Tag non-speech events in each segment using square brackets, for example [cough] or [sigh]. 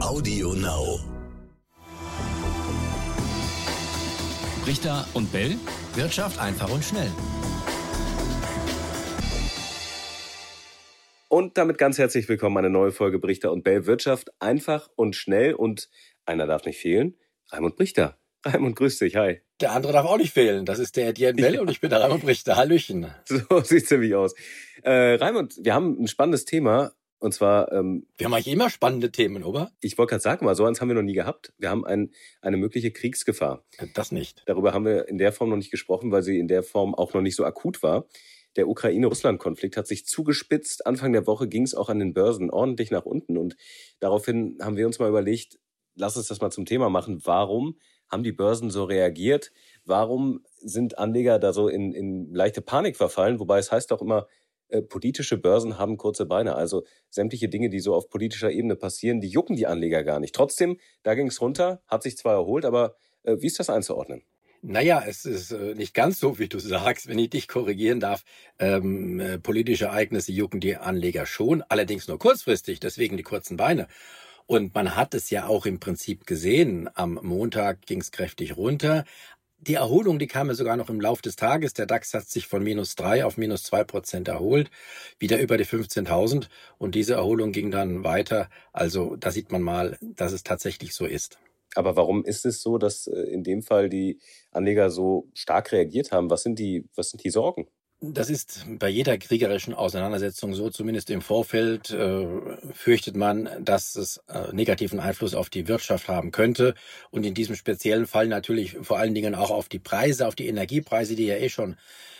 Audio Now. Richter und Bell. Wirtschaft einfach und schnell. Und damit ganz herzlich willkommen eine neue Folge Brichter und Bell. Wirtschaft einfach und schnell. Und einer darf nicht fehlen. Raimund Brichter. Raimund, grüß dich. Hi. Der andere darf auch nicht fehlen. Das ist der Etienne Bell ja. und ich bin der Raimund Brichter. Hallöchen. So [laughs] sieht's nämlich aus. Äh, Raimund, wir haben ein spannendes Thema. Und zwar. Ähm, wir haben eigentlich immer spannende Themen, oder? Ich wollte gerade sagen, mal, so eins haben wir noch nie gehabt. Wir haben ein, eine mögliche Kriegsgefahr. Das nicht. Darüber haben wir in der Form noch nicht gesprochen, weil sie in der Form auch noch nicht so akut war. Der Ukraine-Russland-Konflikt hat sich zugespitzt. Anfang der Woche ging es auch an den Börsen ordentlich nach unten. Und daraufhin haben wir uns mal überlegt, lass uns das mal zum Thema machen. Warum haben die Börsen so reagiert? Warum sind Anleger da so in, in leichte Panik verfallen? Wobei es heißt auch immer, äh, politische Börsen haben kurze Beine. Also sämtliche Dinge, die so auf politischer Ebene passieren, die jucken die Anleger gar nicht. Trotzdem, da ging es runter, hat sich zwar erholt, aber äh, wie ist das einzuordnen? Naja, es ist äh, nicht ganz so, wie du sagst, wenn ich dich korrigieren darf. Ähm, äh, politische Ereignisse jucken die Anleger schon, allerdings nur kurzfristig, deswegen die kurzen Beine. Und man hat es ja auch im Prinzip gesehen. Am Montag ging es kräftig runter. Die Erholung, die kam ja sogar noch im Lauf des Tages. Der DAX hat sich von minus drei auf minus zwei Prozent erholt, wieder über die 15.000. Und diese Erholung ging dann weiter. Also da sieht man mal, dass es tatsächlich so ist. Aber warum ist es so, dass äh, in dem Fall die Anleger so stark reagiert haben? Was sind die, was sind die Sorgen? Das ist bei jeder kriegerischen Auseinandersetzung so, zumindest im Vorfeld äh, fürchtet man, dass es äh, negativen Einfluss auf die Wirtschaft haben könnte und in diesem speziellen Fall natürlich vor allen Dingen auch auf die Preise, auf die Energiepreise, die ja eh schon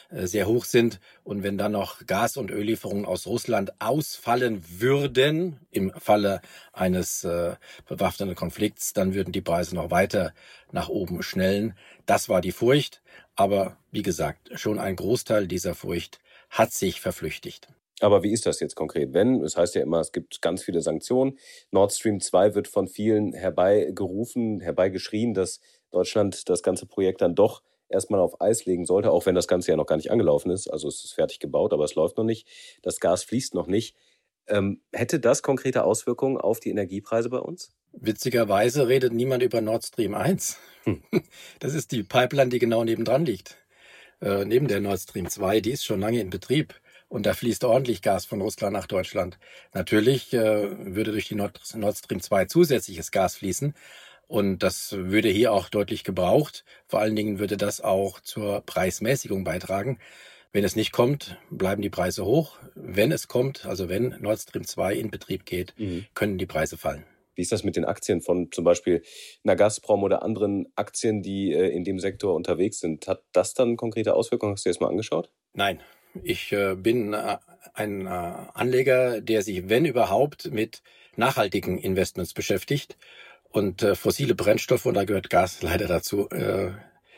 äh, sehr hoch sind. Und wenn dann noch Gas- und Öllieferungen aus Russland ausfallen würden, im Falle eines äh, bewaffneten Konflikts, dann würden die Preise noch weiter nach oben schnellen. Das war die Furcht. Aber wie gesagt, schon ein Großteil dieser Furcht hat sich verflüchtigt. Aber wie ist das jetzt konkret? Wenn, es heißt ja immer, es gibt ganz viele Sanktionen. Nord Stream 2 wird von vielen herbeigerufen, herbeigeschrien, dass Deutschland das ganze Projekt dann doch erstmal auf Eis legen sollte, auch wenn das Ganze ja noch gar nicht angelaufen ist. Also es ist fertig gebaut, aber es läuft noch nicht. Das Gas fließt noch nicht. Ähm, hätte das konkrete Auswirkungen auf die Energiepreise bei uns? Witzigerweise redet niemand über Nord Stream 1. Hm. [laughs] Das ist die Pipeline, die genau nebendran liegt. Äh, neben der Nord Stream 2, die ist schon lange in Betrieb. Und da fließt ordentlich Gas von Russland nach Deutschland. Natürlich äh, würde durch die Nord, Nord Stream 2 zusätzliches Gas fließen. Und das würde hier auch deutlich gebraucht. Vor allen Dingen würde das auch zur Preismäßigung beitragen. Wenn es nicht kommt, bleiben die Preise hoch. Wenn es kommt, also wenn Nord Stream 2 in Betrieb geht, mhm. können die Preise fallen. Wie ist das mit den Aktien von zum Beispiel einer Gazprom oder anderen Aktien, die äh, in dem Sektor unterwegs sind? Hat das dann konkrete Auswirkungen? Hast du dir das mal angeschaut? Nein. Ich äh, bin äh, ein Anleger, der sich, wenn überhaupt, mit nachhaltigen Investments beschäftigt und fossile Brennstoffe, und da gehört Gas leider dazu,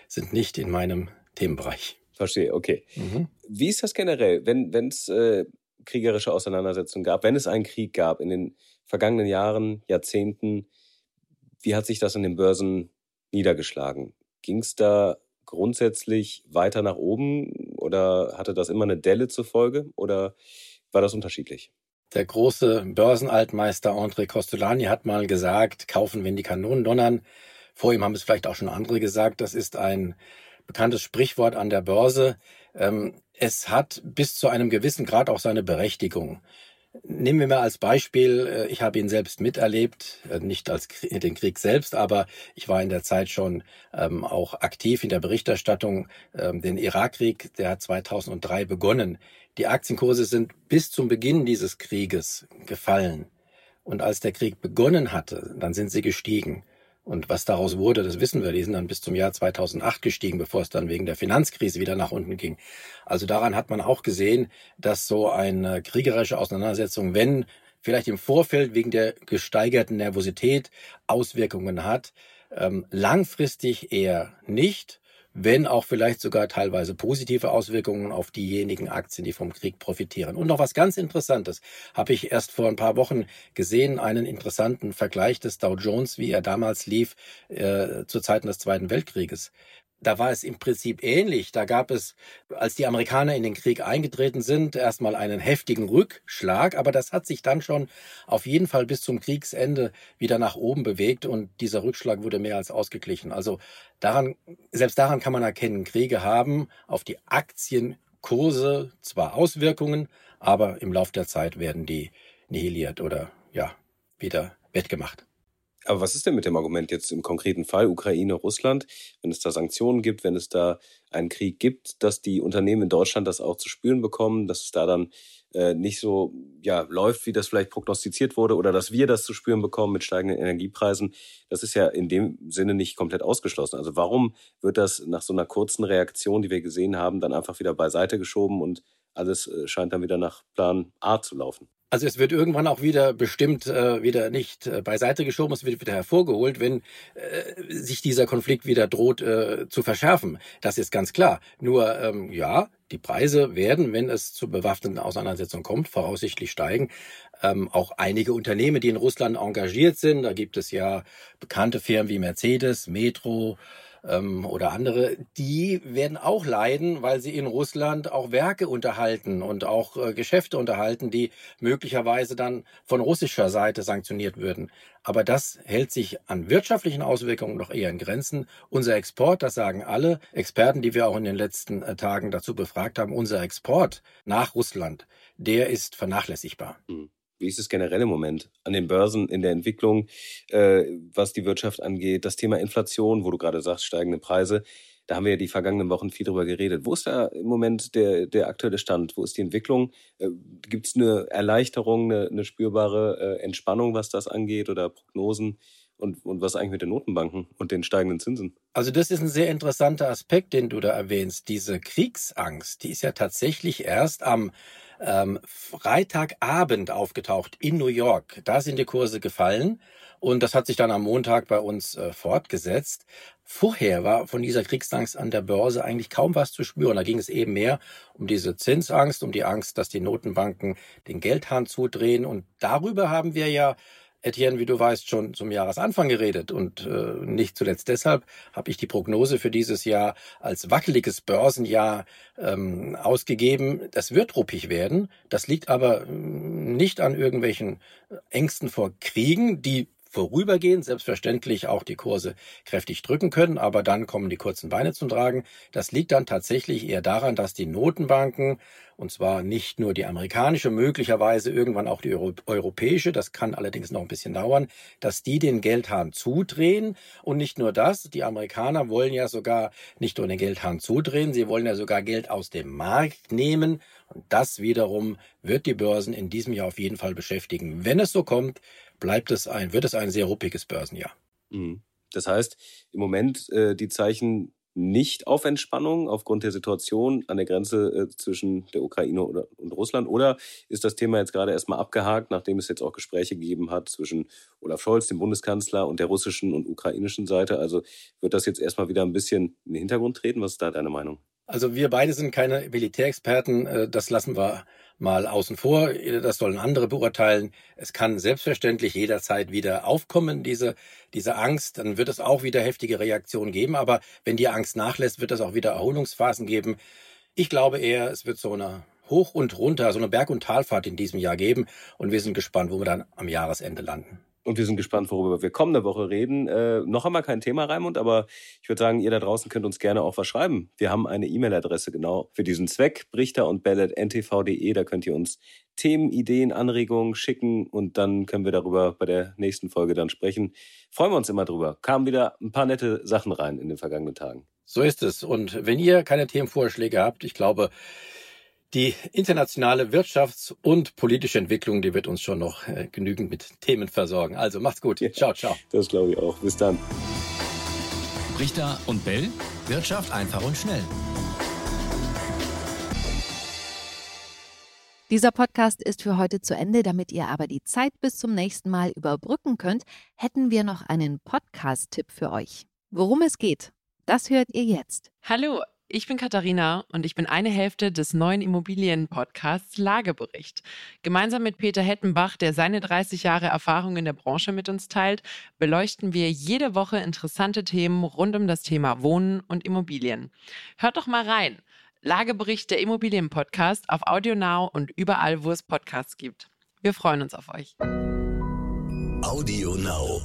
sind nicht in meinem Themenbereich. Verstehe, okay. Mhm. Wie ist das generell, wenn es äh, kriegerische Auseinandersetzungen gab, wenn es einen Krieg gab in den vergangenen Jahren, Jahrzehnten, wie hat sich das in den Börsen niedergeschlagen? Ging es da grundsätzlich weiter nach oben oder hatte das immer eine Delle zur Folge oder war das unterschiedlich? Der große Börsenaltmeister André Costolani hat mal gesagt, kaufen, wenn die Kanonen donnern. Vor ihm haben es vielleicht auch schon andere gesagt. Das ist ein bekanntes Sprichwort an der Börse. Ähm, es hat bis zu einem gewissen Grad auch seine Berechtigung. Nehmen wir mal als Beispiel, äh, ich habe ihn selbst miterlebt, äh, nicht als den Krieg selbst, aber ich war in der Zeit schon ähm, auch aktiv in der Berichterstattung. Ähm, den Irakkrieg, der hat 2003 begonnen. Die Aktienkurse sind bis zum Beginn dieses Krieges gefallen. Und als der Krieg begonnen hatte, dann sind sie gestiegen. Und was daraus wurde, das wissen wir. Die sind dann bis zum Jahr 2008 gestiegen, bevor es dann wegen der Finanzkrise wieder nach unten ging. Also daran hat man auch gesehen, dass so eine kriegerische Auseinandersetzung, wenn vielleicht im Vorfeld wegen der gesteigerten Nervosität Auswirkungen hat, ähm, langfristig eher nicht wenn auch vielleicht sogar teilweise positive Auswirkungen auf diejenigen Aktien, die vom Krieg profitieren. Und noch was ganz Interessantes habe ich erst vor ein paar Wochen gesehen, einen interessanten Vergleich des Dow Jones, wie er damals lief äh, zu Zeiten des Zweiten Weltkrieges. Da war es im Prinzip ähnlich. Da gab es, als die Amerikaner in den Krieg eingetreten sind, erstmal einen heftigen Rückschlag, aber das hat sich dann schon auf jeden Fall bis zum Kriegsende wieder nach oben bewegt und dieser Rückschlag wurde mehr als ausgeglichen. Also daran, selbst daran kann man erkennen, Kriege haben auf die Aktienkurse zwar Auswirkungen, aber im Laufe der Zeit werden die nihiliert oder ja, wieder wettgemacht. Aber was ist denn mit dem Argument jetzt im konkreten Fall Ukraine, Russland, wenn es da Sanktionen gibt, wenn es da einen Krieg gibt, dass die Unternehmen in Deutschland das auch zu spüren bekommen, dass es da dann äh, nicht so ja, läuft, wie das vielleicht prognostiziert wurde, oder dass wir das zu spüren bekommen mit steigenden Energiepreisen, das ist ja in dem Sinne nicht komplett ausgeschlossen. Also warum wird das nach so einer kurzen Reaktion, die wir gesehen haben, dann einfach wieder beiseite geschoben und alles äh, scheint dann wieder nach Plan A zu laufen? Also es wird irgendwann auch wieder bestimmt äh, wieder nicht äh, beiseite geschoben, es wird wieder hervorgeholt, wenn äh, sich dieser Konflikt wieder droht äh, zu verschärfen. Das ist ganz klar. Nur ähm, ja, die Preise werden, wenn es zu bewaffneten Auseinandersetzungen kommt, voraussichtlich steigen. Ähm, auch einige Unternehmen, die in Russland engagiert sind, da gibt es ja bekannte Firmen wie Mercedes, Metro, ähm, oder andere, die werden auch leiden, weil sie in Russland auch Werke unterhalten und auch äh, Geschäfte unterhalten, die möglicherweise dann von russischer Seite sanktioniert würden. Aber das hält sich an wirtschaftlichen Auswirkungen noch eher in Grenzen. Unser Export, das sagen alle Experten, die wir auch in den letzten äh, Tagen dazu befragt haben, unser Export nach Russland, der ist vernachlässigbar. Mhm. Wie ist es generell im Moment an den Börsen in der Entwicklung, äh, was die Wirtschaft angeht? Das Thema Inflation, wo du gerade sagst, steigende Preise. Da haben wir ja die vergangenen Wochen viel drüber geredet. Wo ist da im Moment der, der aktuelle Stand? Wo ist die Entwicklung? Äh, Gibt es eine Erleichterung, eine, eine spürbare äh, Entspannung, was das angeht oder Prognosen? Und, und was eigentlich mit den Notenbanken und den steigenden Zinsen? Also das ist ein sehr interessanter Aspekt, den du da erwähnst. Diese Kriegsangst, die ist ja tatsächlich erst am ähm, Freitagabend aufgetaucht in New York. Da sind die Kurse gefallen und das hat sich dann am Montag bei uns äh, fortgesetzt. Vorher war von dieser Kriegsangst an der Börse eigentlich kaum was zu spüren. Da ging es eben mehr um diese Zinsangst, um die Angst, dass die Notenbanken den Geldhahn zudrehen. Und darüber haben wir ja Etienne, wie du weißt, schon zum Jahresanfang geredet und äh, nicht zuletzt deshalb habe ich die Prognose für dieses Jahr als wackeliges Börsenjahr ähm, ausgegeben. Das wird ruppig werden. Das liegt aber mm, nicht an irgendwelchen Ängsten vor Kriegen, die vorübergehend selbstverständlich auch die Kurse kräftig drücken können, aber dann kommen die kurzen Beine zum Tragen. Das liegt dann tatsächlich eher daran, dass die Notenbanken, und zwar nicht nur die amerikanische, möglicherweise irgendwann auch die Euro europäische, das kann allerdings noch ein bisschen dauern, dass die den Geldhahn zudrehen. Und nicht nur das, die Amerikaner wollen ja sogar nicht nur den Geldhahn zudrehen, sie wollen ja sogar Geld aus dem Markt nehmen. Und das wiederum wird die Börsen in diesem Jahr auf jeden Fall beschäftigen. Wenn es so kommt, bleibt es ein, wird es ein sehr ruppiges Börsenjahr. Mhm. Das heißt, im Moment äh, die Zeichen nicht auf Entspannung aufgrund der Situation an der Grenze äh, zwischen der Ukraine oder, und Russland? Oder ist das Thema jetzt gerade erstmal abgehakt, nachdem es jetzt auch Gespräche gegeben hat zwischen Olaf Scholz, dem Bundeskanzler, und der russischen und ukrainischen Seite? Also wird das jetzt erstmal wieder ein bisschen in den Hintergrund treten? Was ist da deine Meinung? Also wir beide sind keine Militärexperten, äh, das lassen wir mal außen vor. Das sollen andere beurteilen. Es kann selbstverständlich jederzeit wieder aufkommen, diese, diese Angst. Dann wird es auch wieder heftige Reaktionen geben. Aber wenn die Angst nachlässt, wird es auch wieder Erholungsphasen geben. Ich glaube eher, es wird so eine Hoch und runter, so eine Berg- und Talfahrt in diesem Jahr geben. Und wir sind gespannt, wo wir dann am Jahresende landen. Und wir sind gespannt, worüber wir kommende Woche reden. Äh, noch einmal kein Thema, Raimund, aber ich würde sagen, ihr da draußen könnt uns gerne auch was schreiben. Wir haben eine E-Mail-Adresse genau für diesen Zweck, brichter und ntv.de. Da könnt ihr uns Themen, Ideen, Anregungen schicken und dann können wir darüber bei der nächsten Folge dann sprechen. Freuen wir uns immer drüber. Kamen wieder ein paar nette Sachen rein in den vergangenen Tagen. So ist es. Und wenn ihr keine Themenvorschläge habt, ich glaube, die internationale Wirtschafts- und politische Entwicklung, die wird uns schon noch äh, genügend mit Themen versorgen. Also macht's gut. Ja, ciao, ciao. Das glaube ich auch. Bis dann. Richter und Bell. Wirtschaft einfach und schnell. Dieser Podcast ist für heute zu Ende. Damit ihr aber die Zeit bis zum nächsten Mal überbrücken könnt, hätten wir noch einen Podcast-Tipp für euch. Worum es geht, das hört ihr jetzt. Hallo. Ich bin Katharina und ich bin eine Hälfte des neuen Immobilien-Podcasts Lagebericht. Gemeinsam mit Peter Hettenbach, der seine 30 Jahre Erfahrung in der Branche mit uns teilt, beleuchten wir jede Woche interessante Themen rund um das Thema Wohnen und Immobilien. Hört doch mal rein. Lagebericht der Immobilien-Podcast auf AudioNow und überall, wo es Podcasts gibt. Wir freuen uns auf euch. Audio Now.